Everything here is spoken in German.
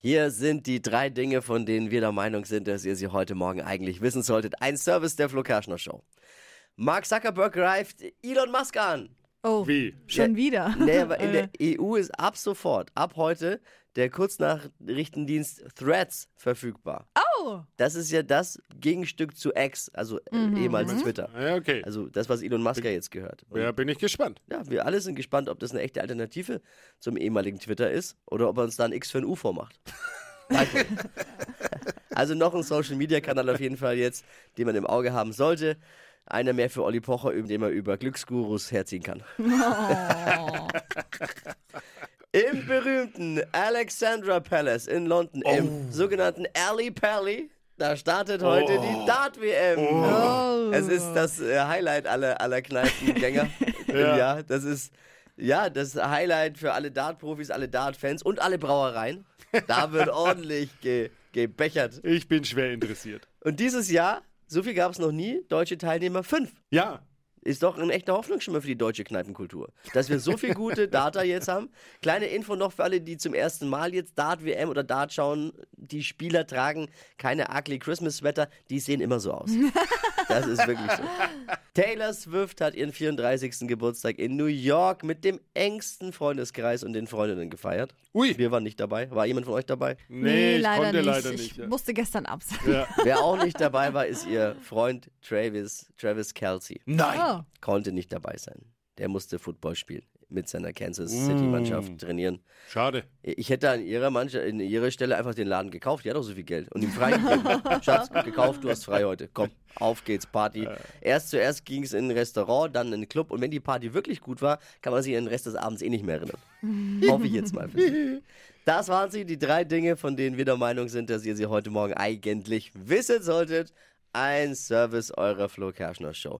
Hier sind die drei Dinge, von denen wir der Meinung sind, dass ihr sie heute Morgen eigentlich wissen solltet. Ein Service der Flo Kerschner Show. Mark Zuckerberg greift Elon Musk an. Oh, Wie? schon Ja, wieder. Nee, aber in Äh, der EU ist ab sofort, ab heute, der Kurznachrichtendienst Threads verfügbar. Oh, Das ist ja das Gegenstück zu X, also äh, Mhm. ehemals Twitter. Ja, okay. Also das, was Elon Musk ja jetzt gehört. Und Ja, bin ich gespannt. ja, wir alle sind gespannt, ob das eine echte Alternative zum ehemaligen Twitter ist oder ob er uns da ein X für ein U vormacht. Also noch ein Social Media Kanal auf jeden Fall jetzt, den man im Auge haben sollte. Einer mehr für Olli Pocher, über den man über Glücksgurus herziehen kann. Im berühmten Alexandra Palace in London, im sogenannten Alley Pally, da startet heute die Dart-WM. oh. Es ist das äh, Highlight aller, aller Kneipengänger im Ja. Jahr. Das ist ja das Highlight für alle Dart-Profis, alle Dart-Fans und alle Brauereien. Da wird ordentlich ge gebechert. Ich bin schwer interessiert. Und dieses Jahr, so viel gab es noch nie, deutsche Teilnehmer fünf. Ja, Ist doch ein echter Hoffnungsschimmer für die deutsche Kneipenkultur. Dass wir so viel gute Data jetzt haben. Kleine Info noch für alle, die zum ersten Mal jetzt Dart-WM oder Dart schauen. Die Spieler tragen keine ugly Christmas-Sweater, die sehen immer so aus. Das ist wirklich so. Taylor Swift hat ihren 34. Geburtstag in New York mit dem engsten Freundeskreis und den Freundinnen gefeiert. Ui. Wir waren nicht dabei. War jemand von euch dabei? nee, ich leider konnte nicht. leider ich nicht. ja. musste gestern absagen. Ja. Wer auch nicht dabei war, ist ihr Freund Travis, Travis Kelsey. Nein. Oh. konnte nicht dabei sein. Der musste Football spielen, mit seiner Kansas City-Mannschaft trainieren. Schade. Ich hätte an ihrer Mannschaft, in ihrer Stelle einfach den Laden gekauft. Die hat doch so viel Geld. Und ihm freigegeben. Schatz, gekauft, du hast frei heute. Komm, auf geht's, Party. Erst zuerst ging es in ein Restaurant, dann in einen Club. Und wenn die Party wirklich gut war, kann man sich an den Rest des Abends eh nicht mehr erinnern. Hoffe ich jetzt mal für Sie. Das waren sie, die drei Dinge, von denen wir der Meinung sind, dass ihr sie heute Morgen eigentlich wissen solltet. Ein Service eurer Flo Kerschner Show.